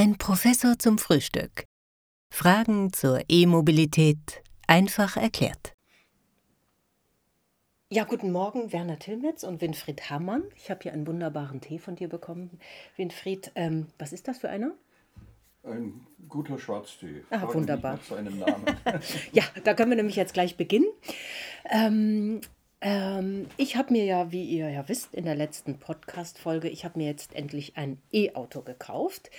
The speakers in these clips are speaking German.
Ein Professor zum Frühstück. Fragen zur E-Mobilität einfach erklärt. Ja, guten Morgen, Werner Tilmetz und Winfried Hammann. Ich habe hier einen wunderbaren Tee von dir bekommen. Winfried, ähm, was ist das für einer? Ein guter Schwarztee. Ah, Frage wunderbar. mich nach seinem Namen. Ja, da können wir nämlich jetzt gleich beginnen. Ähm, ähm, ich habe mir ja, wie ihr ja wisst, in der letzten Podcast-Folge, ich habe mir jetzt endlich ein E-Auto gekauft.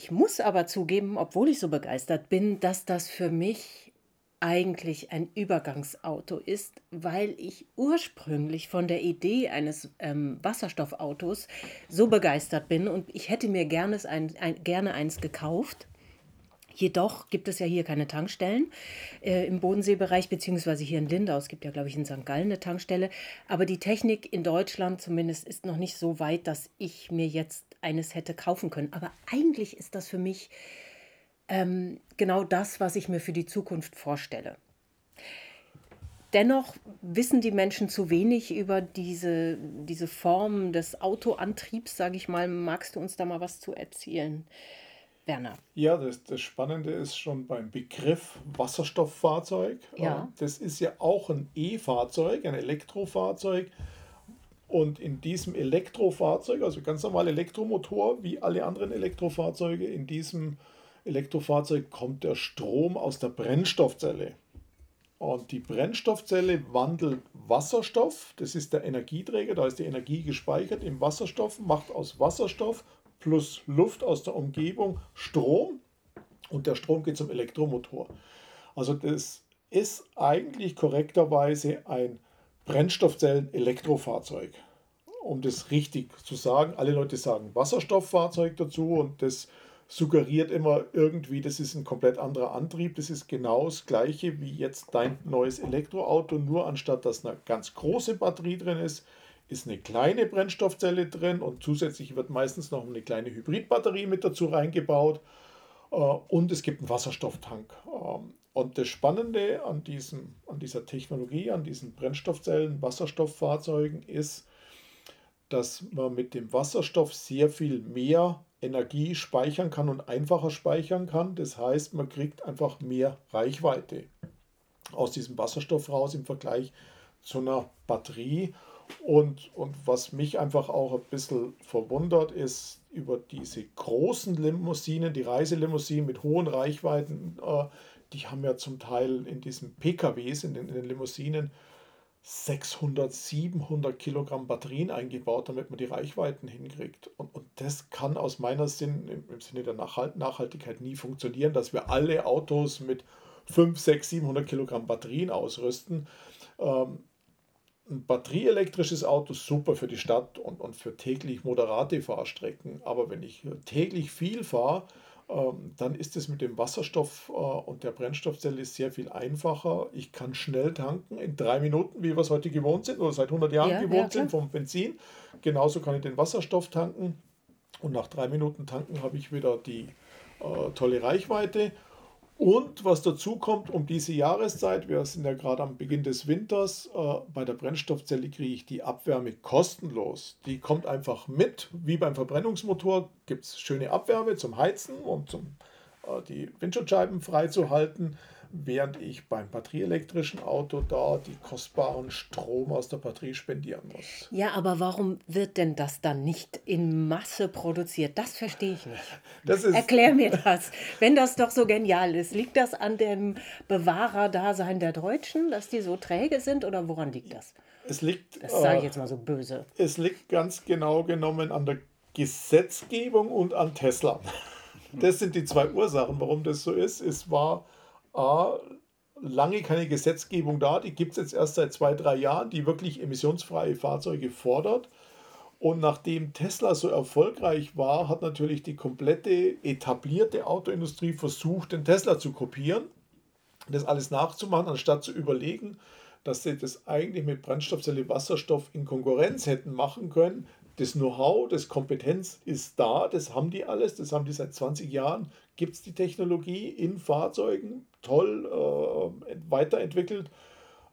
Ich muss aber zugeben, obwohl ich so begeistert bin, dass das für mich eigentlich ein Übergangsauto ist, weil ich ursprünglich von der Idee eines ähm, Wasserstoffautos so begeistert bin und ich hätte mir gerne, ein, ein, gerne eins gekauft. Jedoch gibt es ja hier keine Tankstellen äh, im Bodenseebereich, beziehungsweise hier in Lindau. Es gibt ja, glaube ich, in St. Gallen eine Tankstelle. Aber die Technik in Deutschland zumindest ist noch nicht so weit, dass ich mir jetzt eines hätte kaufen können. Aber eigentlich ist das für mich ähm, genau das, was ich mir für die Zukunft vorstelle. Dennoch wissen die Menschen zu wenig über diese, diese Form des Autoantriebs, sage ich mal. Magst du uns da mal was zu erzählen, Werner? Ja, das, das Spannende ist schon beim Begriff Wasserstofffahrzeug. Ja. Äh, Das ist ja auch ein E-Fahrzeug, ein Elektrofahrzeug. Und in diesem Elektrofahrzeug, also ganz normal Elektromotor, wie alle anderen Elektrofahrzeuge, in diesem Elektrofahrzeug kommt der Strom aus der Brennstoffzelle. Und die Brennstoffzelle wandelt Wasserstoff, das ist der Energieträger, da ist die Energie gespeichert im Wasserstoff, macht aus Wasserstoff plus Luft aus der Umgebung Strom und der Strom geht zum Elektromotor. Also das ist eigentlich korrekterweise ein Brennstoffzellen-Elektrofahrzeug. Um das richtig zu sagen, alle Leute sagen Wasserstofffahrzeug dazu und das suggeriert immer irgendwie, das ist ein komplett anderer Antrieb. Das ist genau das gleiche wie jetzt dein neues Elektroauto, nur anstatt dass eine ganz große Batterie drin ist, ist eine kleine Brennstoffzelle drin und zusätzlich wird meistens noch eine kleine Hybridbatterie mit dazu reingebaut äh, und es gibt einen Wasserstofftank. Und das Spannende an, diesem, an dieser Technologie, an diesen Brennstoffzellen, Wasserstofffahrzeugen ist, dass man mit dem Wasserstoff sehr viel mehr Energie speichern kann und einfacher speichern kann. Das heißt, man kriegt einfach mehr Reichweite aus diesem Wasserstoff raus im Vergleich zu einer Batterie. Und, und was mich einfach auch ein bisschen verwundert, ist über diese großen Limousinen, die Reiselimousinen mit hohen Reichweiten, äh, die haben ja zum Teil in diesen PKWs, in den, in den Limousinen, 600, 700 Kilogramm Batterien eingebaut, damit man die Reichweiten hinkriegt. Und, und das kann aus meiner Sinn, im, im Sinne der Nachhalt, Nachhaltigkeit nie funktionieren, dass wir alle Autos mit 5, 6, 700 Kilogramm Batterien ausrüsten. Ähm, ein batterieelektrisches Auto ist super für die Stadt und, und für täglich moderate Fahrstrecken. Aber wenn ich täglich viel fahre, dann ist es mit dem Wasserstoff äh, und der Brennstoffzelle sehr viel einfacher. Ich kann schnell tanken in drei Minuten, wie wir es heute gewohnt sind oder seit 100 Jahren Ja, ja, gewohnt klar. sind vom Benzin. Genauso kann ich den Wasserstoff tanken und nach drei Minuten tanken habe ich wieder die äh, tolle Reichweite. Und was dazu kommt, um diese Jahreszeit, wir sind ja gerade am Beginn des Winters, äh, bei der Brennstoffzelle kriege ich die Abwärme kostenlos. Die kommt einfach mit, wie beim Verbrennungsmotor gibt es schöne Abwärme zum Heizen und zum äh, die Windschutzscheiben freizuhalten, während ich beim batterieelektrischen Auto da die kostbaren Strom aus der Batterie spendieren muss. Ja, aber warum wird denn das dann nicht in Masse produziert? Das verstehe ich nicht. Das ist, Erklär mir das. Wenn das doch so genial ist, liegt das an dem Bewahrerdasein der Deutschen, dass die so träge sind oder woran liegt das? es liegt, Das sage ich äh, jetzt mal so böse. es liegt ganz genau genommen an der Gesetzgebung und an Tesla. Das sind die zwei Ursachen, warum das so ist. Es war A, lange keine Gesetzgebung da, die gibt es jetzt erst seit zwei, drei Jahren, die wirklich emissionsfreie Fahrzeuge fordert. Und nachdem Tesla so erfolgreich war, hat natürlich die komplette etablierte Autoindustrie versucht, den Tesla zu kopieren, das alles nachzumachen, anstatt zu überlegen, dass sie das eigentlich mit Brennstoffzelle Wasserstoff in Konkurrenz hätten machen können. Das Know-how, das Kompetenz ist da, das haben die alles, das haben die seit 20 Jahren, gibt es die Technologie in Fahrzeugen, toll äh, weiterentwickelt.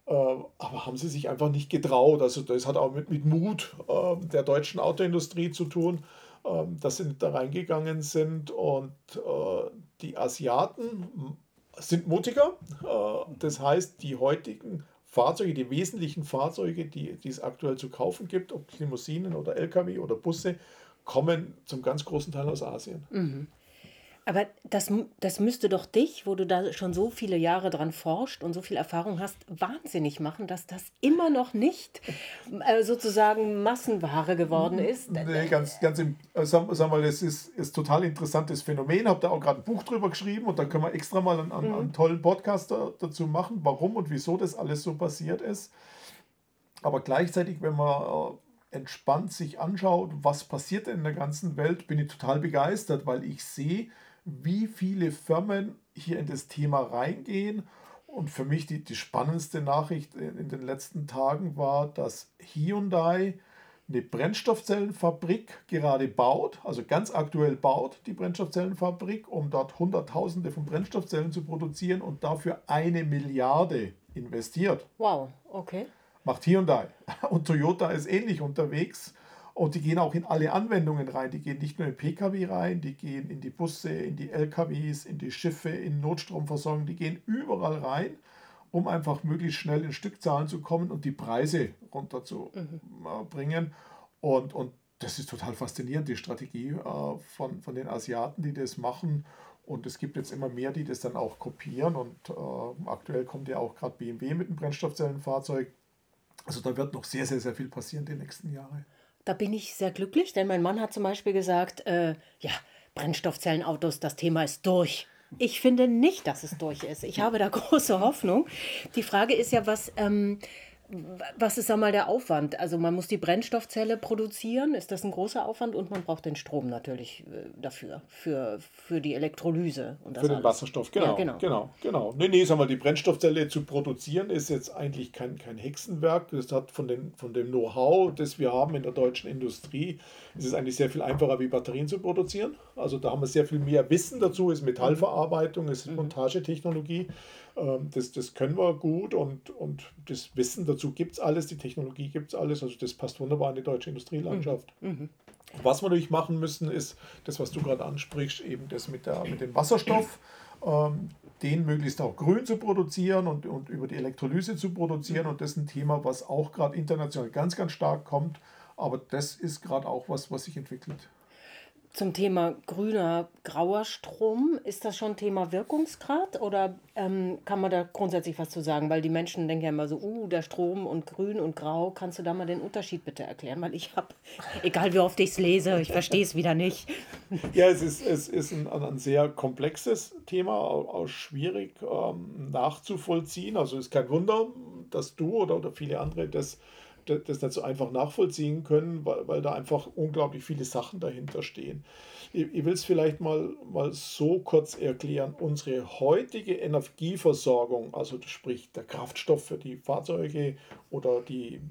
Äh, aber haben sie sich einfach nicht getraut. Also das hat auch mit, mit Mut äh, der deutschen Autoindustrie zu tun, ähm, dass sie da reingegangen sind. Und äh, die Asiaten sind mutiger. Äh, das heißt, die heutigen Fahrzeuge, die wesentlichen Fahrzeuge, die, die es aktuell zu kaufen gibt, ob Limousinen oder Lkw oder Busse, kommen zum ganz großen Teil aus Asien. Mhm. Aber das, das müsste doch dich, wo du da schon so viele Jahre dran forscht und so viel Erfahrung hast, wahnsinnig machen, dass das immer noch nicht äh, sozusagen Massenware geworden ist. Nee, ganz, ganz im, äh, sag, sag mal, das ist, ist total interessantes Phänomen. Habe da auch gerade ein Buch drüber geschrieben und da können wir extra mal einen, einen, einen mhm. tollen Podcast da, dazu machen, warum und wieso das alles so passiert ist. Aber gleichzeitig, wenn man äh, entspannt sich anschaut, was passiert in der ganzen Welt, bin ich total begeistert, weil ich sehe, wie viele Firmen hier in das Thema reingehen. Und für mich die, die spannendste Nachricht in den letzten Tagen war, dass Hyundai eine Brennstoffzellenfabrik gerade baut, also ganz aktuell baut die Brennstoffzellenfabrik, um dort Hunderttausende von Brennstoffzellen zu produzieren und dafür eine Milliarde investiert. Wow, okay. Macht Hyundai. Und Toyota ist ähnlich unterwegs. Und die gehen auch in alle Anwendungen rein. Die gehen nicht nur in Pkw rein, die gehen in die Busse, in die Lkws, in die Schiffe, in Notstromversorgung. Die gehen überall rein, um einfach möglichst schnell in Stückzahlen zu kommen und die Preise runterzubringen. Mhm. Und, und das ist total faszinierend, die Strategie äh, von, von den Asiaten, die das machen. Und es gibt jetzt immer mehr, die das dann auch kopieren. Und äh, aktuell kommt ja auch gerade BMW mit einem Brennstoffzellenfahrzeug. Also da wird noch sehr, sehr, sehr viel passieren die nächsten Jahre. Da bin ich sehr glücklich, denn mein Mann hat zum Beispiel gesagt, äh, ja, Brennstoffzellenautos, das Thema ist durch. Ich finde nicht, dass es durch ist. Ich habe da große Hoffnung. Die Frage ist ja, was, ähm, was ist einmal der Aufwand? Also man muss die Brennstoffzelle produzieren, ist das ein großer Aufwand und man braucht den Strom natürlich äh, dafür, für, für die Elektrolyse. Und für den alles. Wasserstoff, genau, ja, genau. genau, genau. Nee, nee, sag mal, die Brennstoffzelle zu produzieren ist jetzt eigentlich kein, kein Hexenwerk. Das hat von, den, von dem Know-how, das wir haben in der deutschen Industrie, ist es eigentlich sehr viel einfacher, wie Batterien zu produzieren. Also da haben wir sehr viel mehr Wissen dazu, ist Metallverarbeitung, ist mhm. Montagetechnologie. Ähm, das, das können wir gut und, und das Wissen dazu gibt es alles, die Technologie gibt es alles. Also das passt wunderbar in die deutsche Industrielandschaft. Mhm. mhm. Was wir natürlich machen müssen, ist das, was du gerade ansprichst, eben das mit, der, mit dem Wasserstoff. Ähm, den möglichst auch grün zu produzieren und, und über die Elektrolyse zu produzieren. Und das ist ein Thema, was auch gerade international ganz, ganz stark kommt. Aber das ist gerade auch was, was sich entwickelt. Zum Thema grüner, grauer Strom, ist das schon Thema Wirkungsgrad oder ähm, kann man da grundsätzlich was zu sagen? Weil die Menschen denken ja immer so, uh, der Strom und grün und grau, kannst du da mal den Unterschied bitte erklären? Weil ich habe, egal wie oft ich es lese, ich verstehe es wieder nicht. Ja, es ist, es ist ein, ein sehr komplexes Thema, auch schwierig ähm, nachzuvollziehen. Also ist kein Wunder, dass du oder, oder viele andere das das nicht so einfach nachvollziehen können, weil, weil da einfach unglaublich viele Sachen dahinter stehen. Ich, ich will es vielleicht mal, mal so kurz erklären. Unsere heutige Energieversorgung, also sprich der Kraftstoff für die Fahrzeuge oder die,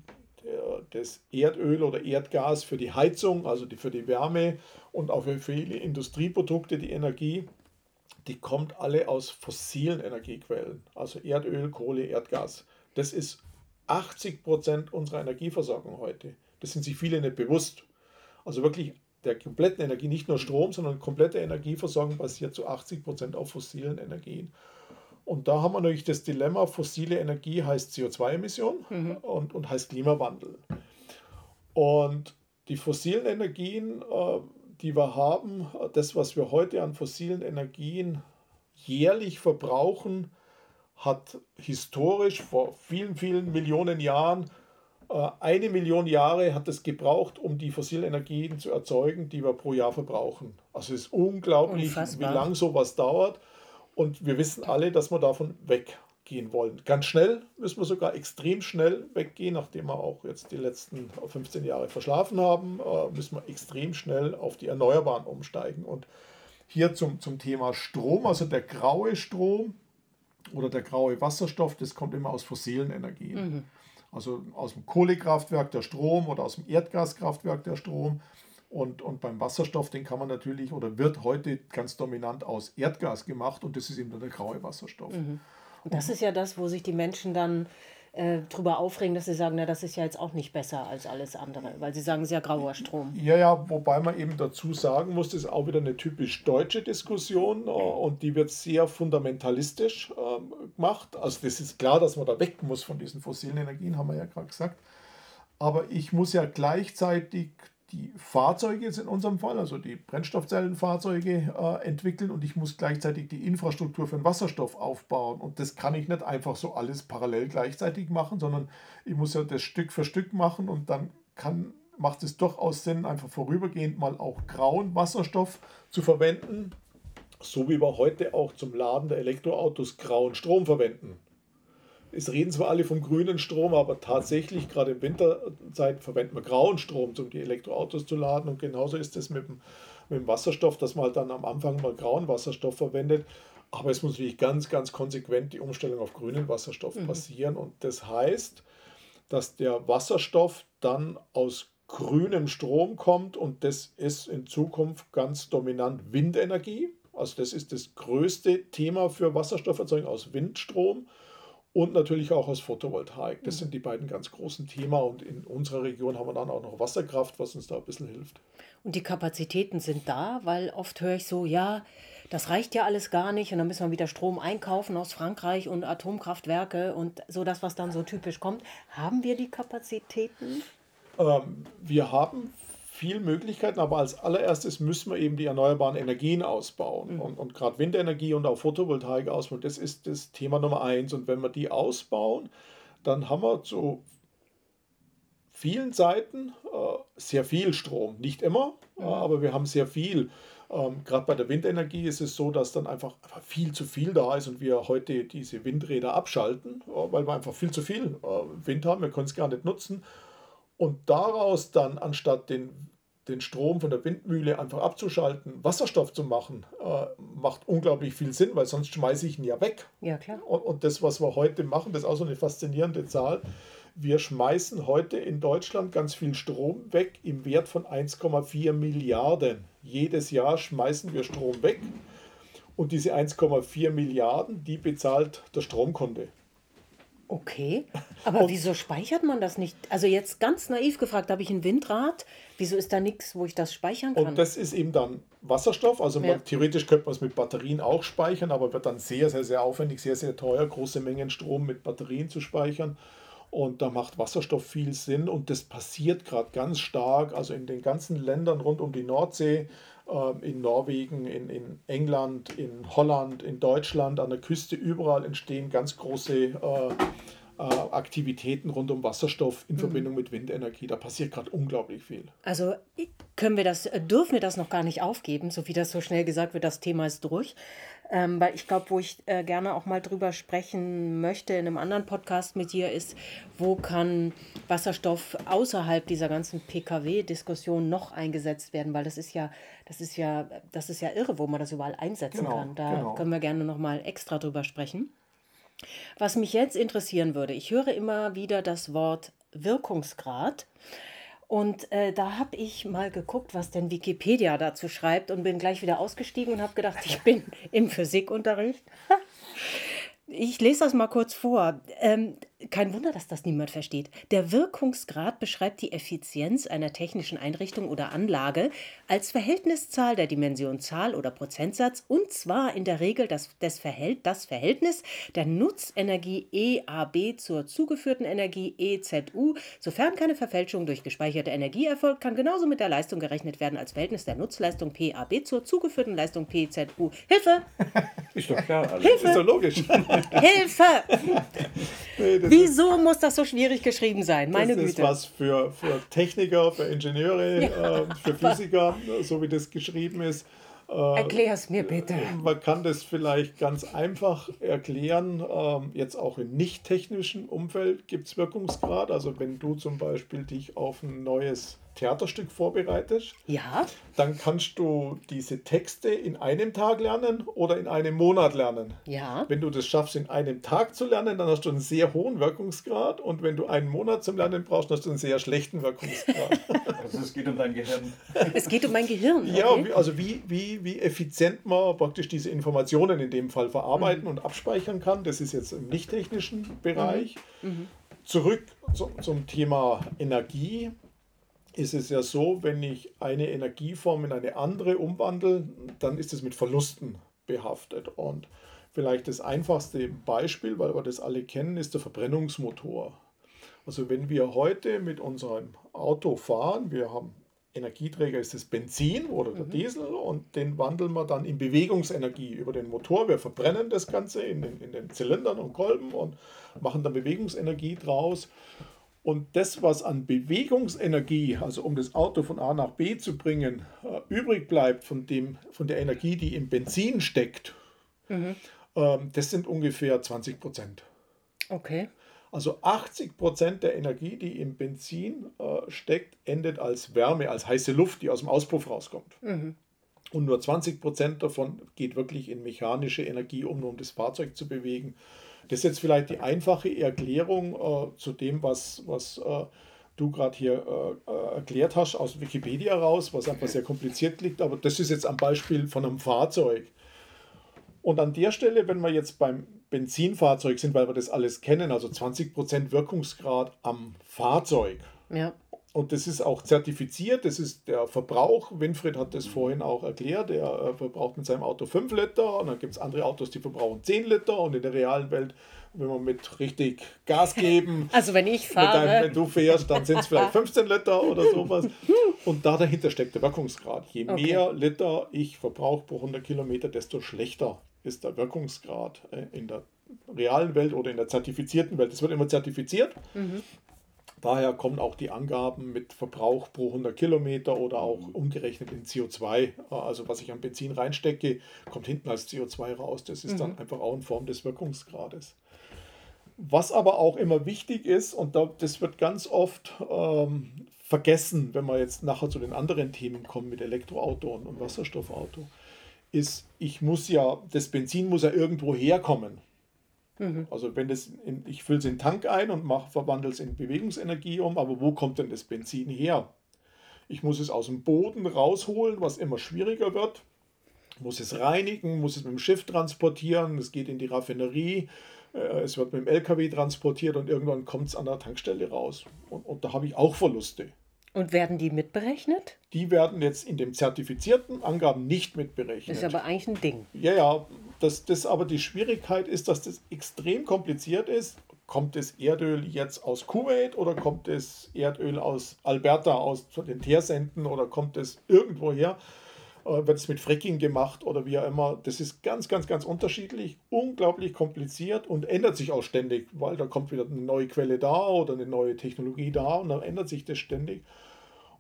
der, das Erdöl oder Erdgas für die Heizung, also die, für die Wärme und auch für viele Industrieprodukte die Energie, die kommt alle aus fossilen Energiequellen, also Erdöl, Kohle, Erdgas. Das ist 80 Prozent unserer Energieversorgung heute. Das sind sich viele nicht bewusst. Also wirklich der kompletten Energie, nicht nur Strom, sondern komplette Energieversorgung basiert zu 80 Prozent auf fossilen Energien. Und da haben wir natürlich das Dilemma, fossile Energie heißt CO2-Emission mhm. und, und heißt Klimawandel. Und die fossilen Energien, äh, die wir haben, das, was wir heute an fossilen Energien jährlich verbrauchen, hat historisch vor vielen, vielen Millionen Jahren, äh, eine Million Jahre hat es gebraucht, um die fossilen Energien zu erzeugen, die wir pro Jahr verbrauchen. Also es ist unglaublich, Unfassbar. wie lange sowas dauert. Und wir wissen alle, dass wir davon weggehen wollen. Ganz schnell müssen wir sogar extrem schnell weggehen, nachdem wir auch jetzt die letzten 15 Jahre verschlafen haben, äh, müssen wir extrem schnell auf die Erneuerbaren umsteigen. Und hier zum, zum Thema Strom, also der graue Strom, oder der graue Wasserstoff, das kommt immer aus fossilen Energien. Mhm. Also aus dem Kohlekraftwerk der Strom oder aus dem Erdgaskraftwerk der Strom. Und, und beim Wasserstoff, den kann man natürlich oder wird heute ganz dominant aus Erdgas gemacht und das ist eben dann der graue Wasserstoff. Mhm. Und das ist ja das, wo sich die Menschen dann äh, drüber aufregen, dass sie sagen, na, das ist ja jetzt auch nicht besser als alles andere, weil sie sagen, es ist ja grauer Strom. Ja, ja, wobei man eben dazu sagen muss, das ist auch wieder eine typisch deutsche Diskussion äh, und die wird sehr fundamentalistisch äh, gemacht. Also das ist klar, dass man da weg muss von diesen fossilen Energien, haben wir ja gerade gesagt. Aber ich muss ja gleichzeitig die Fahrzeuge jetzt in unserem Fall, also die Brennstoffzellenfahrzeuge, äh, entwickeln und ich muss gleichzeitig die Infrastruktur für den Wasserstoff aufbauen. Und das kann ich nicht einfach so alles parallel gleichzeitig machen, sondern ich muss ja das Stück für Stück machen und dann kann, macht es durchaus Sinn, einfach vorübergehend mal auch grauen Wasserstoff zu verwenden, so wie wir heute auch zum Laden der Elektroautos grauen Strom verwenden. Es reden zwar alle vom grünen Strom, aber tatsächlich, gerade in Winterzeit, verwenden wir grauen Strom, um die Elektroautos zu laden. Und genauso ist es mit dem, mit dem Wasserstoff, dass man halt dann am Anfang mal grauen Wasserstoff verwendet. Aber es muss natürlich ganz, ganz konsequent die Umstellung auf grünen Wasserstoff mhm. passieren. Und das heißt, dass der Wasserstoff dann aus grünem Strom kommt und das ist in Zukunft ganz dominant Windenergie. Also das ist das größte Thema für Wasserstofferzeugung aus Windstrom und natürlich auch aus Photovoltaik. Das mhm. sind die beiden ganz großen Themen und in unserer Region haben wir dann auch noch Wasserkraft, was uns da ein bisschen hilft. Und die Kapazitäten sind da, weil oft höre ich so, ja, das reicht ja alles gar nicht und dann müssen wir wieder Strom einkaufen aus Frankreich und Atomkraftwerke und so das, was dann so typisch kommt. Haben wir die Kapazitäten? Ähm, wir haben viele Möglichkeiten, aber als allererstes müssen wir eben die erneuerbaren Energien ausbauen. Mhm. Und, und gerade Windenergie und auch Photovoltaik ausbauen, das ist das Thema Nummer eins. Und wenn wir die ausbauen, dann haben wir zu vielen Seiten äh, sehr viel Strom. Nicht immer, mhm. aber wir haben sehr viel. Ähm, Gerade bei der Windenergie ist es so, dass dann einfach, einfach, viel zu viel da ist und wir heute diese Windräder abschalten, äh, weil wir einfach viel zu viel äh, Wind haben. Wir können es gar nicht nutzen. Und daraus dann, anstatt den, den Strom von der Windmühle einfach abzuschalten, Wasserstoff zu machen, äh, macht unglaublich viel Sinn, weil sonst schmeiße ich ihn ja weg. Ja, klar. Und, und das, was wir heute machen, das ist auch so eine faszinierende Zahl. Wir schmeißen heute in Deutschland ganz viel Strom weg im Wert von 1,4 Milliarden. Jedes Jahr schmeißen wir Strom weg. Und diese 1,4 Milliarden, die bezahlt der Stromkunde. Okay, aber und wieso speichert man das nicht? Also jetzt ganz naiv gefragt, habe ich ein Windrad, wieso ist da nichts, wo ich das speichern kann? Und das ist eben dann Wasserstoff, also ja. man, theoretisch könnte man es mit Batterien auch speichern, aber wird dann sehr, sehr, sehr aufwendig, sehr, sehr teuer, große Mengen Strom mit Batterien zu speichern. Und da macht Wasserstoff viel Sinn und das passiert gerade ganz stark, also in den ganzen Ländern rund um die Nordsee in Norwegen, in, in England, in Holland, in Deutschland, an der Küste, überall entstehen ganz große äh, äh, Aktivitäten rund um Wasserstoff in mhm. Verbindung mit Windenergie. Da passiert gerade unglaublich viel. Also können wir das, dürfen wir das noch gar nicht aufgeben, so wie das so schnell gesagt wird, das Thema ist durch. Ähm, weil ich glaube, wo ich äh, gerne auch mal drüber sprechen möchte in einem anderen Podcast mit dir, ist, wo kann Wasserstoff außerhalb dieser ganzen Pkw-Diskussion noch eingesetzt werden? Weil das ist ja, das ist ja, das ist ja irre, wo man das überall einsetzen genau, kann. Da genau. können wir gerne noch mal extra drüber sprechen. Was mich jetzt interessieren würde, ich höre immer wieder das Wort Wirkungsgrad. Und äh, da habe ich mal geguckt, was denn Wikipedia dazu schreibt und bin gleich wieder ausgestiegen und habe gedacht, ich bin im Physikunterricht. Ich lese das mal kurz vor. Ähm, kein Wunder, dass das niemand versteht. Der Wirkungsgrad beschreibt die Effizienz einer technischen Einrichtung oder Anlage als Verhältniszahl der Dimension Zahl oder Prozentsatz und zwar in der Regel das, des Verhält, das Verhältnis der Nutzenergie EAB zur zugeführten Energie EZU. Sofern keine Verfälschung durch gespeicherte Energie erfolgt, kann genauso mit der Leistung gerechnet werden als Verhältnis der Nutzleistung PAB zur zugeführten Leistung PZU. Hilfe! Ist doch klar. Also. Hilfe! Ist doch logisch. Hilfe! Wieso muss das so schwierig geschrieben sein? Meine das Güte. Das ist was für, für Techniker, für Ingenieure, ja. äh, für Physiker, so wie das geschrieben ist. Äh, Erklär es mir bitte. Man kann das vielleicht ganz einfach erklären. Ähm, jetzt auch im nicht technischen Umfeld gibt es Wirkungsgrad. Also wenn du zum Beispiel dich auf ein neues Theaterstück vorbereitest, ja. dann kannst du diese Texte in einem Tag lernen oder in einem Monat lernen. Ja. Wenn du das schaffst, in einem Tag zu lernen, dann hast du einen sehr hohen Wirkungsgrad und wenn du einen Monat zum Lernen brauchst, dann hast du einen sehr schlechten Wirkungsgrad. also es geht um dein Gehirn. Es geht um mein Gehirn. Okay. Ja, also wie, wie, wie effizient man praktisch diese Informationen in dem Fall verarbeiten mhm. und abspeichern kann, das ist jetzt im nicht technischen Bereich. Mhm. Mhm. zurück zu, zum Thema Energie ist es ja so, wenn ich eine Energieform in eine andere umwandle, dann ist es mit Verlusten behaftet. Und vielleicht das einfachste Beispiel, weil wir das alle kennen, ist der Verbrennungsmotor. Also wenn wir heute mit unserem Auto fahren, wir haben Energieträger ist das Benzin oder der mhm. Diesel und den wandeln wir dann in Bewegungsenergie über den Motor. Wir verbrennen das Ganze in den, in den Zylindern und Kolben und machen dann Bewegungsenergie draus. Und das, was an Bewegungsenergie, also um das Auto von A nach B zu bringen, äh, übrig bleibt von, dem, von der Energie, die im Benzin steckt, mhm. ähm, das sind ungefähr 20 Prozent. Okay. Also 80 Prozent der Energie, die im Benzin äh, steckt, endet als Wärme, als heiße Luft, die aus dem Auspuff rauskommt. Mhm. Und nur 20 Prozent davon geht wirklich in mechanische Energie, um, um das Fahrzeug zu bewegen. Das ist jetzt vielleicht die einfache Erklärung äh, zu dem, was, was äh, du gerade hier äh, äh, erklärt hast aus Wikipedia raus, was einfach sehr kompliziert liegt. Aber das ist jetzt am Beispiel von einem Fahrzeug. Und an der Stelle, wenn wir jetzt beim Benzinfahrzeug sind, weil wir das alles kennen, also 20% Wirkungsgrad am Fahrzeug. Ja. Und das ist auch zertifiziert, das ist der Verbrauch. Winfried hat das vorhin auch erklärt. Er verbraucht mit seinem Auto 5 Liter und dann gibt es andere Autos, die verbrauchen 10 Liter. Und in der realen Welt, wenn wir mit richtig Gas geben, also wenn ich fahre, deinem, wenn du fährst, dann sind es vielleicht 15 Liter oder sowas. Und da dahinter steckt der Wirkungsgrad. Je okay. mehr Liter ich verbrauche pro 100 Kilometer, desto schlechter ist der Wirkungsgrad äh, in der realen Welt oder in der zertifizierten Welt. Es wird immer zertifiziert. Mhm. Daher kommen auch die Angaben mit Verbrauch pro 100 Kilometer oder auch umgerechnet in CO2. Also was ich an Benzin reinstecke, kommt hinten als CO2 raus. Das ist mhm. dann einfach auch in Form des Wirkungsgrades. Was aber auch immer wichtig ist, und das wird ganz oft ähm, vergessen, wenn wir jetzt nachher zu den anderen Themen kommen mit Elektroauto und Wasserstoffauto, ist, ich muss ja, das Benzin muss ja irgendwo herkommen. Mhm. Also wenn das, in, ich fülle es in den Tank ein und verwandle es in Bewegungsenergie um, aber wo kommt denn das Benzin her? Ich muss es aus dem Boden rausholen, was immer schwieriger wird. Muss es reinigen, muss es mit dem Schiff transportieren, es geht in die Raffinerie, äh, es wird mit dem LKW transportiert und irgendwann kommt es an der Tankstelle raus. Und, und da habe ich auch Verluste. Und werden die mitberechnet? Die werden jetzt in dem zertifizierten Angaben nicht mitberechnet. Das ist aber eigentlich ein Ding. Ja, ja, das, das aber die Schwierigkeit ist, dass das extrem kompliziert ist. Kommt das Erdöl jetzt aus Kuwait oder kommt das Erdöl aus Alberta, aus den Teersenden oder kommt es irgendwo her? Äh, wird es mit Fracking gemacht oder wie auch immer? Das ist ganz, ganz, ganz unterschiedlich, unglaublich kompliziert und ändert sich auch ständig, weil da kommt wieder eine neue Quelle da oder eine neue Technologie da und dann ändert sich das ständig.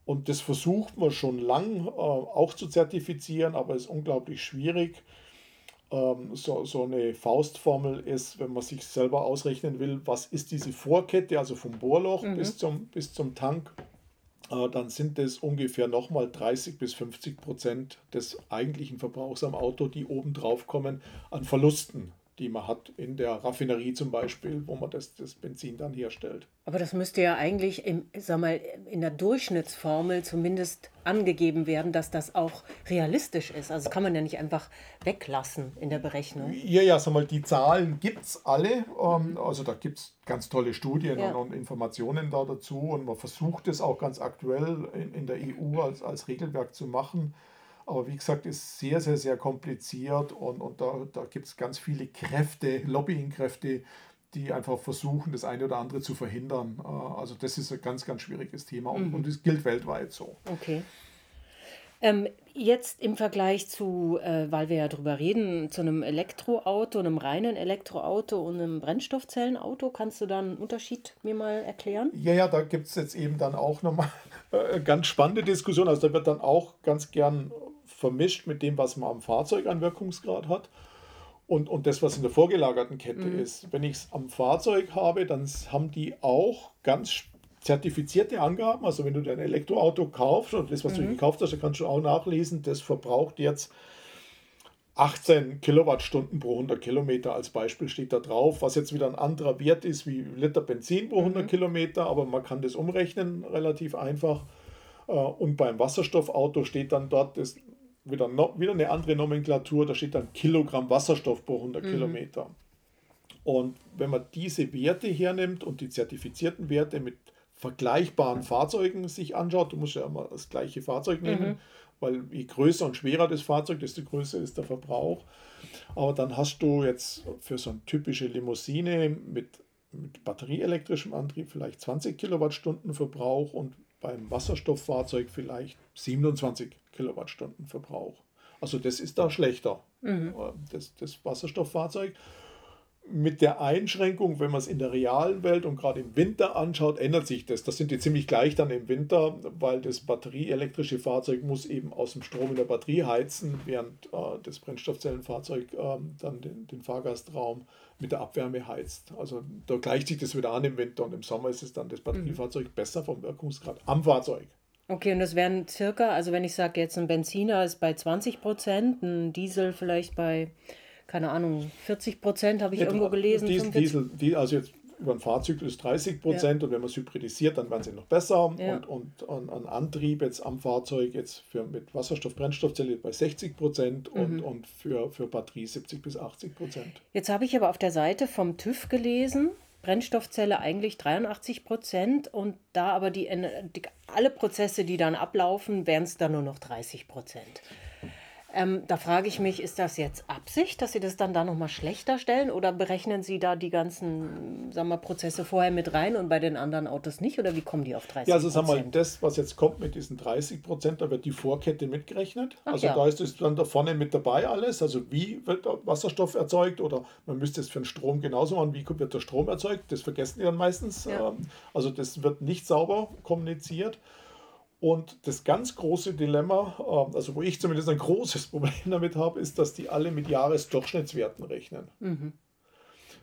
Und das versucht man schon lang äh, auch zu zertifizieren, aber ist unglaublich schwierig ähm, so, so eine Faustformel ist, wenn man sich selber ausrechnen will, was ist diese Vorkette, also vom Bohrloch mhm. bis, zum, bis zum Tank, äh, dann sind es ungefähr nochmal 30 bis 50 Prozent des eigentlichen Verbrauchs am Auto, die oben drauf kommen an Verlusten die man hat in der Raffinerie zum Beispiel, wo man das, das Benzin dann herstellt. Aber das müsste ja eigentlich im, sag mal, in der Durchschnittsformel zumindest angegeben werden, dass das auch realistisch ist. Also das kann man ja nicht einfach weglassen in der Berechnung. Ja, ja, sag mal, die Zahlen gibt es alle. Ähm, also da gibt es ganz tolle Studien ja. und, und, Informationen da dazu. Und man versucht es auch ganz aktuell in, in der EU als, als Regelwerk zu machen. Aber wie gesagt, ist sehr, sehr, sehr kompliziert und, und da, da gibt es ganz viele Kräfte, Lobbyingkräfte, die einfach versuchen, das eine oder andere zu verhindern. Äh, also das ist ein ganz, ganz schwieriges Thema und, mhm. und das gilt weltweit so. Okay. Ähm, jetzt im Vergleich zu, äh, weil wir ja drüber reden, zu einem Elektroauto, einem reinen Elektroauto und einem Brennstoffzellenauto, kannst du da einen Unterschied mir mal erklären? Ja, ja, da gibt es jetzt eben dann auch nochmal äh, ganz spannende Diskussion. Also da wird dann auch ganz gern vermischt mit dem, was man am Fahrzeug an Wirkungsgrad hat und, und das, was in der vorgelagerten Kette mhm. ist. Wenn ich es am Fahrzeug habe, dann haben die auch ganz zertifizierte Angaben. Also wenn du dein Elektroauto kaufst oder das, was mhm. du gekauft hast, dann kannst du auch nachlesen, das verbraucht jetzt 18 Kilowattstunden pro 100 Kilometer als Beispiel steht da drauf, was jetzt wieder ein anderer Wert ist wie Liter Benzin pro 100 mhm. Kilometer, aber man kann das umrechnen relativ einfach. Äh, und beim Wasserstoffauto steht dann dort, das wieder, no, wieder eine andere Nomenklatur, da steht dann Kilogramm Wasserstoff pro 100 mhm. Kilometer. Und wenn man diese Werte hernimmt und die zertifizierten Werte mit vergleichbaren Fahrzeugen sich anschaut, du musst ja immer das gleiche Fahrzeug nehmen, mhm. weil je größer und schwerer das Fahrzeug, desto größer ist der Verbrauch. Aber dann hast du jetzt für so eine typische Limousine mit, mit batterieelektrischem Antrieb vielleicht 20 Kilowattstunden Verbrauch und beim Wasserstofffahrzeug vielleicht 27 Kilowattstunden Verbrauch. Also das ist da schlechter, mhm. Äh, das, das Wasserstofffahrzeug mit der Einschränkung, wenn man es in der realen Welt und gerade im Winter anschaut, ändert sich das. Das sind die ziemlich gleich dann im Winter, weil das batterieelektrische Fahrzeug muss eben aus dem Strom in der Batterie heizen, während äh, das Brennstoffzellenfahrzeug äh, dann den, den, Fahrgastraum mit der Abwärme heizt. Also da gleicht sich das wieder an im Winter und im Sommer ist es dann das Batteriefahrzeug mhm. besser vom Wirkungsgrad am Fahrzeug. Okay, und das wären circa, also wenn ich sage jetzt ein Benziner ist bei 20 Prozent, ein Diesel vielleicht bei keine Ahnung, 40 Prozent habe ich ja, irgendwo gelesen. Dies, Diesel, die, also jetzt über einen Fahrzyklus 30 Prozent ja. und wenn man es hybridisiert, dann werden sie noch besser. Ja. Und, und an Antrieb jetzt am Fahrzeug jetzt für mit Wasserstoff, Brennstoffzelle bei 60 Prozent mhm. und, und für, für Batterie 70 bis 80 Prozent. Jetzt habe ich aber auf der Seite vom TÜV gelesen, Brennstoffzelle eigentlich 83 Prozent und da aber die, die, alle Prozesse, die dann ablaufen, wären es dann nur noch 30 Prozent. Ähm, da frage ich mich, ist das jetzt Absicht, dass Sie das dann da nochmal schlechter stellen oder berechnen Sie da die ganzen sagen wir, Prozesse vorher mit rein und bei den anderen Autos nicht? Oder wie kommen die auf 30 Ja, also sagen wir mal, das, was jetzt kommt mit diesen 30 Prozent, da wird die Vorkette mitgerechnet. Ach, also ja. da ist es dann da vorne mit dabei alles. Also wie wird Wasserstoff erzeugt oder man müsste es für den Strom genauso machen, wie wird der Strom erzeugt. Das vergessen die dann meistens. Ja. Ähm, also das wird nicht sauber kommuniziert. Und das ganz große Dilemma, ähm, also wo ich zumindest ein großes Problem damit habe, ist, dass die alle mit Jahresdurchschnittswerten rechnen. Mhm.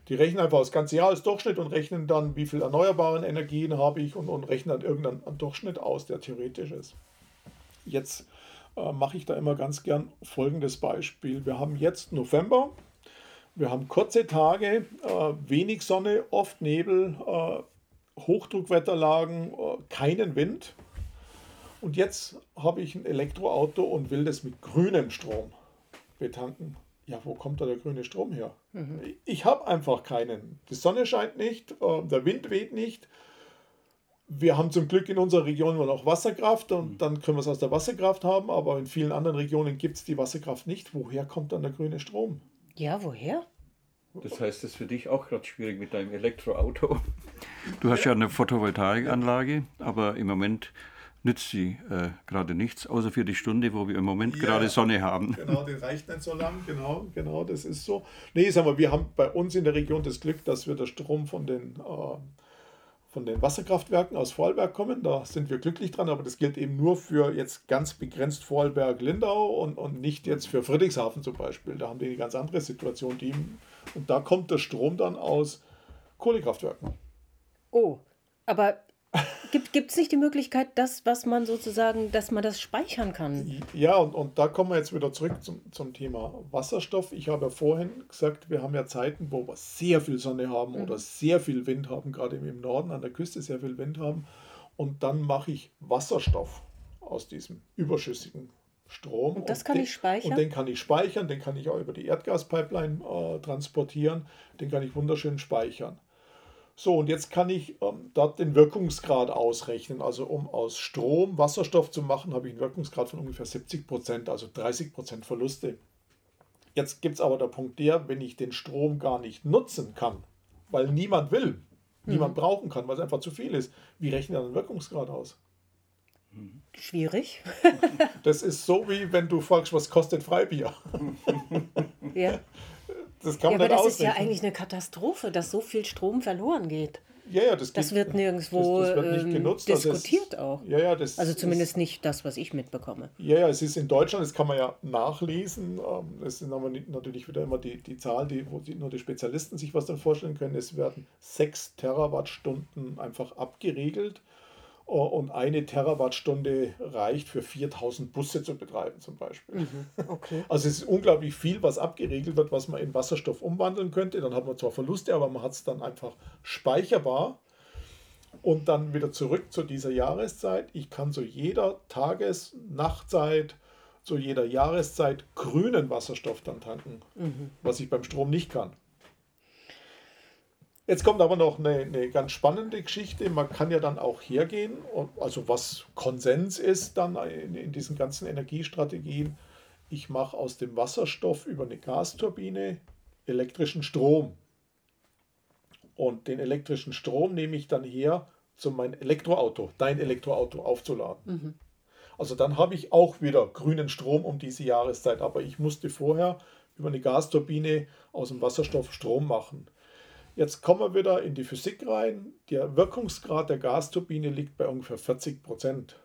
Die rechnen einfach das ganze Jahr als Durchschnitt und rechnen dann, wie viel erneuerbaren Energien habe ich und, und rechnen dann irgendeinen Durchschnitt aus, der theoretisch ist. Jetzt äh, mache ich da immer ganz gern folgendes Beispiel. Wir haben jetzt November, wir haben kurze Tage, äh, wenig Sonne, oft Nebel, äh, Hochdruckwetterlagen, äh, keinen Wind. Und jetzt habe ich ein Elektroauto und will das mit grünem Strom betanken. Ja, wo kommt da der grüne Strom her? Mhm. Ich habe einfach keinen. Die Sonne scheint nicht, äh, der Wind weht nicht. Wir haben zum Glück in unserer Region nur noch Wasserkraft und mhm. dann können wir es aus der Wasserkraft haben, aber in vielen anderen Regionen gibt es die Wasserkraft nicht. Woher kommt dann der grüne Strom? Ja, woher? Das heißt, es ist für dich auch gerade schwierig mit deinem Elektroauto. Du hast ja eine Photovoltaikanlage, aber im Moment nützt sie äh, gerade nichts, außer für die Stunde, wo wir im Moment ja, gerade Sonne haben. Genau, die reicht nicht so lang, genau, genau, das ist so. Nee, sagen wir, wir haben bei uns in der Region das Glück, dass wir der Strom von den, äh, von den Wasserkraftwerken aus Vorarlberg kommen. Da sind wir glücklich dran, aber das gilt eben nur für jetzt ganz begrenzt Vorarlberg-Lindau und, und nicht jetzt für Friedrichshafen zum Beispiel. Da haben die eine ganz andere Situation. Die, und da kommt der Strom dann aus Kohlekraftwerken. Oh, aber Gibt es nicht die Möglichkeit, das, was man sozusagen, dass man das speichern kann? Ja, und, und da kommen wir jetzt wieder zurück zum, zum Thema Wasserstoff. Ich habe ja vorhin gesagt, wir haben ja Zeiten, wo wir sehr viel Sonne haben mhm. oder sehr viel Wind haben, gerade im Norden an der Küste sehr viel Wind haben. Und dann mache ich Wasserstoff aus diesem überschüssigen Strom. Und das und kann den, ich speichern? Und den kann ich speichern, den kann ich auch über die Erdgaspipeline äh, transportieren, den kann ich wunderschön speichern. So, und jetzt kann ich ähm, dort den Wirkungsgrad ausrechnen. Also um aus Strom Wasserstoff zu machen, habe ich einen Wirkungsgrad von ungefähr 70 Prozent, also 30 Prozent Verluste. Jetzt gibt es aber der Punkt der, wenn ich den Strom gar nicht nutzen kann, weil niemand will, mhm. niemand brauchen kann, weil es einfach zu viel ist, wie rechne ich dann den Wirkungsgrad aus? Schwierig. das ist so wie wenn du fragst, was kostet Freibier. ja. Das kann ja, man aber das ausrechnen. ist ja eigentlich eine Katastrophe, dass so viel Strom verloren geht. Ja, ja, das, das geht, wird nirgendwo das, das wird nicht ähm, genutzt, diskutiert es, auch. Ja, ja, das also zumindest ist, nicht das, was ich mitbekomme. Ja, ja, es ist in Deutschland, das kann man ja nachlesen. Ähm, es sind aber natürlich wieder immer die, die Zahl, die, wo die, nur die Spezialisten sich was dann vorstellen können. Es werden 6 Terawattstunden einfach abgeregelt und eine Terawattstunde reicht für 4000 Busse zu betreiben zum Beispiel. Mhm, okay. Also es ist unglaublich viel, was abgeregelt wird, was man in Wasserstoff umwandeln könnte. Dann hat man zwar Verluste, aber man hat es dann einfach speicherbar. Und dann wieder zurück zu dieser Jahreszeit. Ich kann zu jeder Tages-, Nachtzeit, zu jeder Jahreszeit grünen Wasserstoff dann tanken, mhm. was ich beim Strom nicht kann. Jetzt kommt aber noch eine, eine, ganz spannende Geschichte. Man kann ja dann auch hergehen, und, also was Konsens ist dann in, in diesen ganzen Energiestrategien. Ich mache aus dem Wasserstoff über eine Gasturbine elektrischen Strom. Und den elektrischen Strom nehme ich dann her, um mein Elektroauto, dein Elektroauto aufzuladen. Mhm. Also dann habe ich auch wieder grünen Strom um diese Jahreszeit. Aber ich musste vorher über eine Gasturbine aus dem Wasserstoff Strom machen. Jetzt kommen wir wieder in die Physik rein. Der Wirkungsgrad der Gasturbine liegt bei ungefähr 40 Prozent.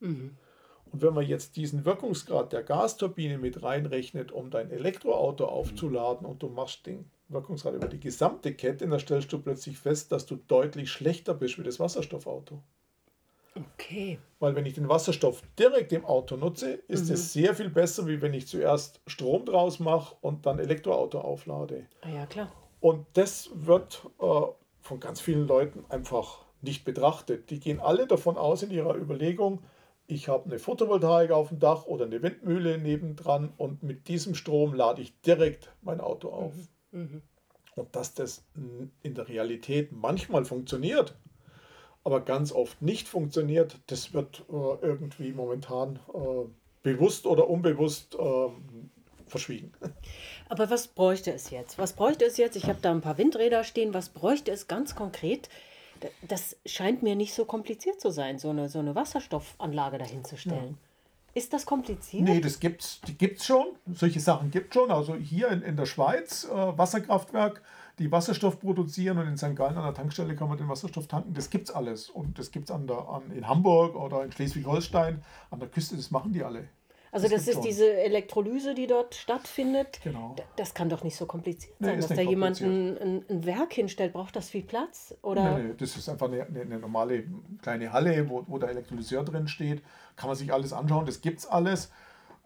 Mhm. Und wenn man jetzt diesen Wirkungsgrad der Gasturbine mit reinrechnet, um dein Elektroauto aufzuladen und du machst den Wirkungsgrad über die gesamte Kette, dann stellst du plötzlich fest, dass du deutlich schlechter bist wie das Wasserstoffauto. Okay. Weil wenn ich den Wasserstoff direkt im Auto nutze, ist mhm. es sehr viel besser, wie wenn ich zuerst Strom draus mache und dann Elektroauto auflade. Ah ja, klar. Und das wird äh, von ganz vielen Leuten einfach nicht betrachtet. Die gehen alle davon aus in ihrer Überlegung, ich habe eine Photovoltaik auf dem Dach oder eine Windmühle nebendran und mit diesem Strom lade ich direkt mein Auto auf. Mhm. Mhm. Und dass das in der Realität manchmal funktioniert, aber ganz oft nicht funktioniert, das wird äh, irgendwie momentan äh, bewusst oder unbewusst äh, verschwiegen. Aber was bräuchte es jetzt? Was bräuchte es jetzt? Ich habe da ein paar Windräder stehen. Was bräuchte es ganz konkret? Das scheint mir nicht so kompliziert zu sein, so eine, so eine Wasserstoffanlage dahinzustellen. Ja. Ist das kompliziert? Nee, das gibt's, die gibt es schon. Solche Sachen gibt es schon. Also hier in, in der Schweiz, äh, Wasserkraftwerk, die Wasserstoff produzieren und in St. Gallen an der Tankstelle kann man den Wasserstoff tanken. Das gibt es alles. Und das gibt es an an, in Hamburg oder in Schleswig-Holstein. An der Küste, das machen die alle. Also das, das ist schon. diese Elektrolyse, die dort stattfindet. Genau. Das kann doch nicht so kompliziert sein, nee, dass da jemand ein, ein, ein, Werk hinstellt. Braucht das viel Platz? Oder? Nee, nee, das ist einfach eine, eine, normale kleine Halle, wo, wo der Elektrolyseur drin steht. Kann man sich alles anschauen, das gibt es alles.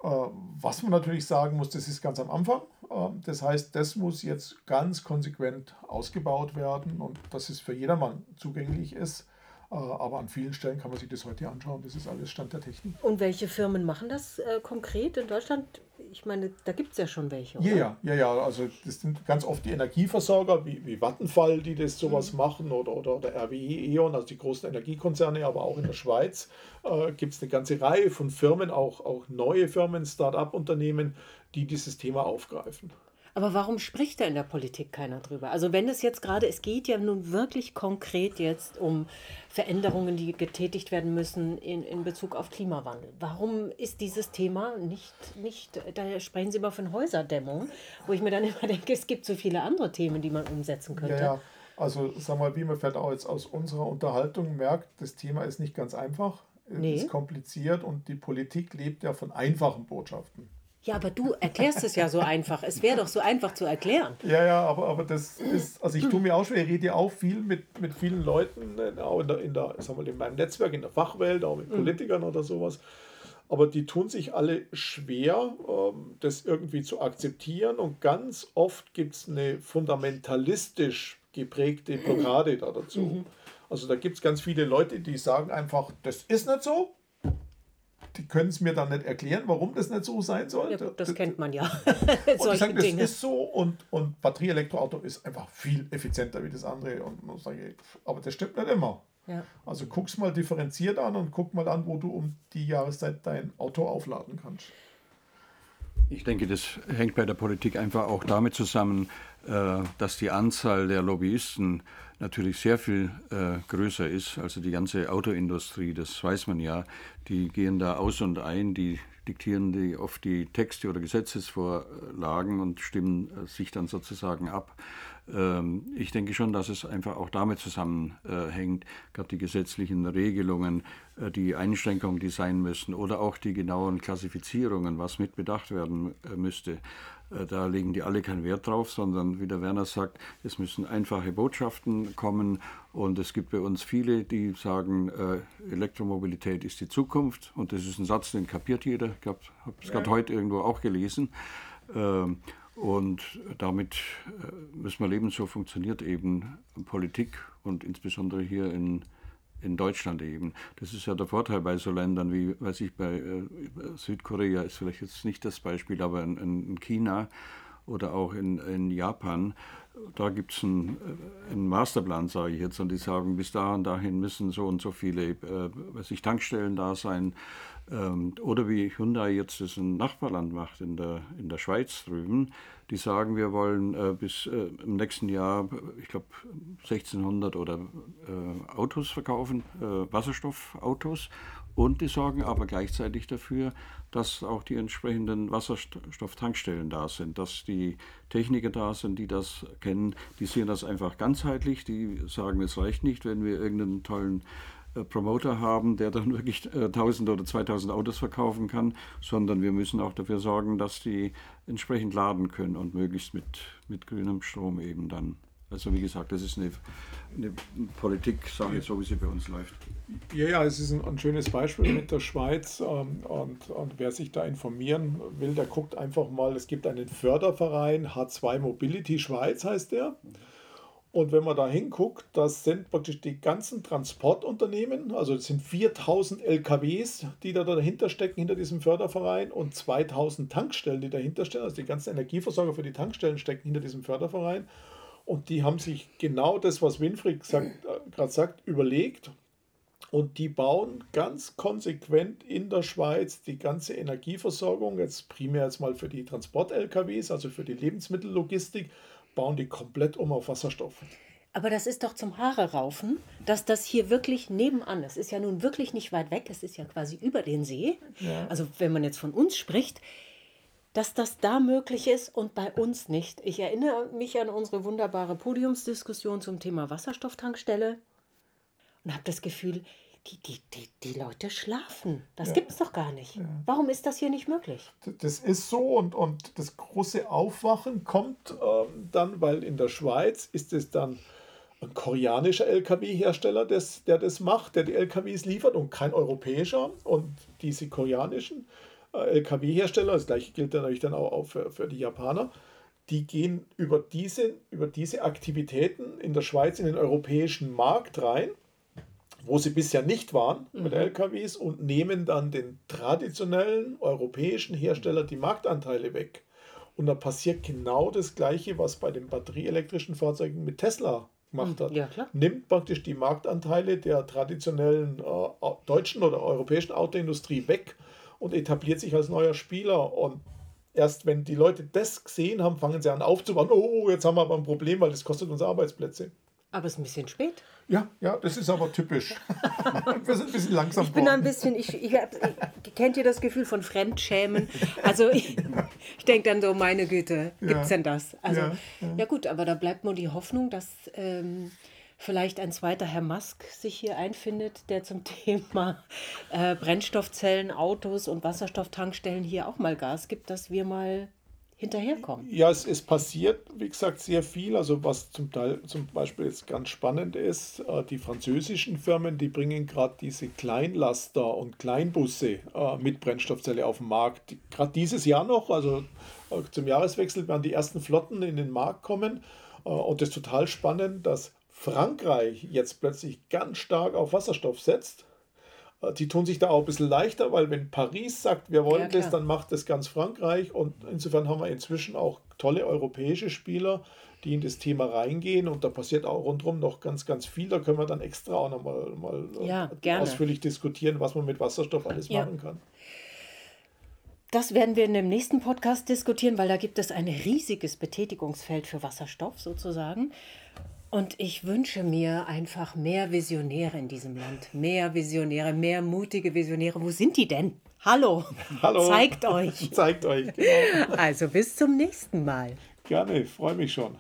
Äh, was man natürlich sagen muss, das ist ganz am Anfang. Äh, das heißt, das muss jetzt ganz konsequent ausgebaut werden und dass es für jedermann zugänglich ist. Äh, aber an vielen Stellen kann man sich das heute anschauen. Das ist alles Stand der Technik. Und welche Firmen machen das äh, konkret in Deutschland? Ich meine, da gibt es ja schon welche. Oder? Ja, ja, ja. Also das sind ganz oft die Energieversorger wie, wie Vattenfall, die das sowas mhm. machen oder, oder, oder RWE, E.ON, also die großen Energiekonzerne, aber auch in der Schweiz äh, gibt es eine ganze Reihe von Firmen, auch, auch neue Firmen, Start-up-Unternehmen, die dieses Thema aufgreifen. Aber warum spricht da in der Politik keiner drüber? Also wenn es jetzt gerade, es geht ja nun wirklich konkret jetzt um Veränderungen, die getätigt werden müssen in, in Bezug auf Klimawandel. Warum ist dieses Thema nicht, nicht, da sprechen Sie immer von Häuserdämmung, wo ich mir dann immer denke, es gibt so viele andere Themen, die man umsetzen könnte. Ja, ja. Also sag mal, wie man vielleicht auch jetzt aus unserer Unterhaltung merkt, das Thema ist nicht ganz einfach, nee. ist kompliziert und die Politik lebt ja von einfachen Botschaften. Ja, aber du erklärst es ja so einfach. Es wäre doch so einfach zu erklären. Ja, ja, aber, aber das ist, also ich tue mir auch schwer, ich rede ja auch viel mit, mit vielen Leuten, äh, auch in, der, in, der, sagen wir, in meinem Netzwerk, in der Fachwelt, auch mit mhm. Politikern oder sowas. Aber die tun sich alle schwer, ähm, das irgendwie zu akzeptieren. Und ganz oft gibt es eine fundamentalistisch geprägte Blockade da dazu. Mhm. Also da gibt es ganz viele Leute, die sagen einfach, das ist nicht so, die können es mir dann nicht erklären, warum das nicht so sein soll. Ja, das, das kennt man ja. und ich sage, das Dinge. ist so und, und Batterie-Elektroauto ist einfach viel effizienter wie das andere. Und sage, aber das stimmt nicht immer. Ja. Also guck's mal differenziert an und guck mal an, wo du um die Jahreszeit dein Auto aufladen kannst. Ich denke, das hängt bei der Politik einfach auch damit zusammen, äh, dass die Anzahl der Lobbyisten natürlich sehr viel äh, größer ist. Also die ganze Autoindustrie, das weiß man ja, die gehen da aus und ein, die diktieren die oft die Texte oder Gesetzesvorlagen und stimmen äh, sich dann sozusagen ab. Ähm, ich denke schon, dass es einfach auch damit zusammenhängt, gerade die gesetzlichen Regelungen, äh, die Einschränkungen, die sein müssen oder auch die genauen Klassifizierungen, was mit bedacht werden äh, müsste. Äh, da legen die alle keinen Wert drauf, sondern wie der Werner sagt, es müssen einfache Botschaften kommen. Und es gibt bei uns viele, die sagen, äh, Elektromobilität ist die Zukunft. Und das ist ein Satz, den kapiert jeder. Ich habe es gerade heute irgendwo auch gelesen. Ähm, und damit äh, müssen wir leben. So funktioniert eben Politik und insbesondere hier in in Deutschland eben. Das ist ja der Vorteil bei so Ländern wie, weiß ich, bei äh, Südkorea ist vielleicht jetzt nicht das Beispiel, aber in, in China oder auch in, in Japan. Da gibt es einen, äh, einen, Masterplan, sage ich jetzt, und die sagen, bis dahin, dahin müssen so und so viele äh, was ich, Tankstellen da sein. Ähm, oder wie Hyundai jetzt das in Nachbarland macht, in der, in der Schweiz drüben, die sagen, wir wollen äh, bis äh, im nächsten Jahr, ich glaube, 1600 oder äh, Autos verkaufen, äh, Wasserstoffautos. Und die sorgen aber gleichzeitig dafür, dass auch die entsprechenden Wasserstofftankstellen da sind, dass die Techniker da sind, die das kennen. Die sehen das einfach ganzheitlich. Die sagen, es reicht nicht, wenn wir irgendeinen tollen äh, Promoter haben, der dann wirklich äh, 1000 oder 2000 Autos verkaufen kann, sondern wir müssen auch dafür sorgen, dass die entsprechend laden können und möglichst mit, mit grünem Strom eben dann. Also wie gesagt, das ist eine, eine Politik-Sache, so wie sie bei uns läuft. Ja, ja, es ist ein, ein schönes Beispiel mit der Schweiz ähm, und, und wer sich da informieren will, der guckt einfach mal, es gibt einen Förderverein, H2 Mobility Schweiz heißt der. Und wenn man da hinguckt, das sind praktisch die ganzen Transportunternehmen, also es sind 4000 LKWs, die da dahinter stecken, hinter diesem Förderverein und 2000 Tankstellen, die dahinter stehen. Also die ganzen Energieversorger für die Tankstellen stecken hinter diesem Förderverein. Und die haben sich genau das, was Winfried äh, gerade sagt, überlegt. Und die bauen ganz konsequent in der Schweiz die ganze Energieversorgung, jetzt primär jetzt mal für die Transport-LKWs, also für die Lebensmittellogistik, bauen die komplett um auf Wasserstoff. Aber das ist doch zum Haare raufen, dass das hier wirklich nebenan ist. Es ist ja nun wirklich nicht weit weg, es ist ja quasi über den See. Ja. Also wenn man jetzt von uns spricht, dass das da möglich ist und bei uns nicht. Ich erinnere mich an unsere wunderbare Podiumsdiskussion zum Thema Wasserstofftankstelle und habe das Gefühl, die, die, die, die Leute schlafen. Das ja. gibt es doch gar nicht. Ja. Warum ist das hier nicht möglich? Das ist so und, und das große Aufwachen kommt ähm, dann, weil in der Schweiz ist es dann ein koreanischer Lkw-Hersteller, der das macht, der die Lkws liefert und kein europäischer. Und diese koreanischen Lkw-Hersteller, das gleiche gilt natürlich dann auch, für, für die Japaner, die gehen über diese, über diese Aktivitäten in der Schweiz in den europäischen Markt rein wo sie bisher nicht waren mit mhm. LKWs und nehmen dann den traditionellen europäischen Hersteller die Marktanteile weg. Und da passiert genau das Gleiche, was bei den batterieelektrischen Fahrzeugen mit Tesla gemacht hat. Ja, Nimmt praktisch die Marktanteile der traditionellen äh, deutschen oder europäischen Autoindustrie weg und etabliert sich als neuer Spieler. Und erst wenn die Leute das gesehen haben, fangen sie an aufzubauen. Oh, jetzt haben wir aber ein Problem, weil das kostet uns Arbeitsplätze. Aber es ist ein bisschen spät. Ja, ja, das ist aber typisch. Wir sind ein bisschen langsam. Ich bin worden. ein bisschen, ich, ich, ich, kennt ihr das Gefühl von Fremdschämen? Also ich, ich denke dann so, meine Güte, gibt es ja. denn das? Also ja, ja. ja, gut, aber da bleibt nur die Hoffnung, dass ähm, vielleicht ein zweiter Herr Musk sich hier einfindet, der zum Thema äh, Brennstoffzellen, Autos und Wasserstofftankstellen hier auch mal Gas gibt, dass wir mal hinterherkommen. Ja, es, es passiert, wie gesagt, sehr viel. Also was zum Teil zum Beispiel jetzt ganz spannend ist, äh, die französischen Firmen, die bringen gerade diese Kleinlaster und Kleinbusse äh, mit Brennstoffzelle auf den Markt. Gerade dieses Jahr noch, also äh, zum Jahreswechsel werden die ersten Flotten in den Markt kommen. und das ist total spannend, dass Frankreich jetzt plötzlich ganz stark auf Wasserstoff setzt äh, die tun sich da auch ein bisschen leichter, weil wenn Paris sagt, wir wollen ja, das, dann macht das ganz Frankreich. Und insofern haben wir inzwischen auch tolle europäische Spieler, die in das Thema reingehen. Und da passiert auch rundherum noch ganz, ganz viel. Da können wir dann extra auch nochmal mal, äh, ja, ausführlich diskutieren, was man mit Wasserstoff alles ja. machen kann. Das werden wir in dem nächsten Podcast diskutieren, weil da gibt es ein riesiges Betätigungsfeld für Wasserstoff sozusagen. Und ich wünsche mir einfach mehr Visionäre in diesem Land. Mehr Visionäre, mehr mutige Visionäre. Wo sind die denn? Hallo. Hallo. Zeigt euch. Zeigt euch. Genau. Also bis zum nächsten Mal. Gerne, freue mich schon.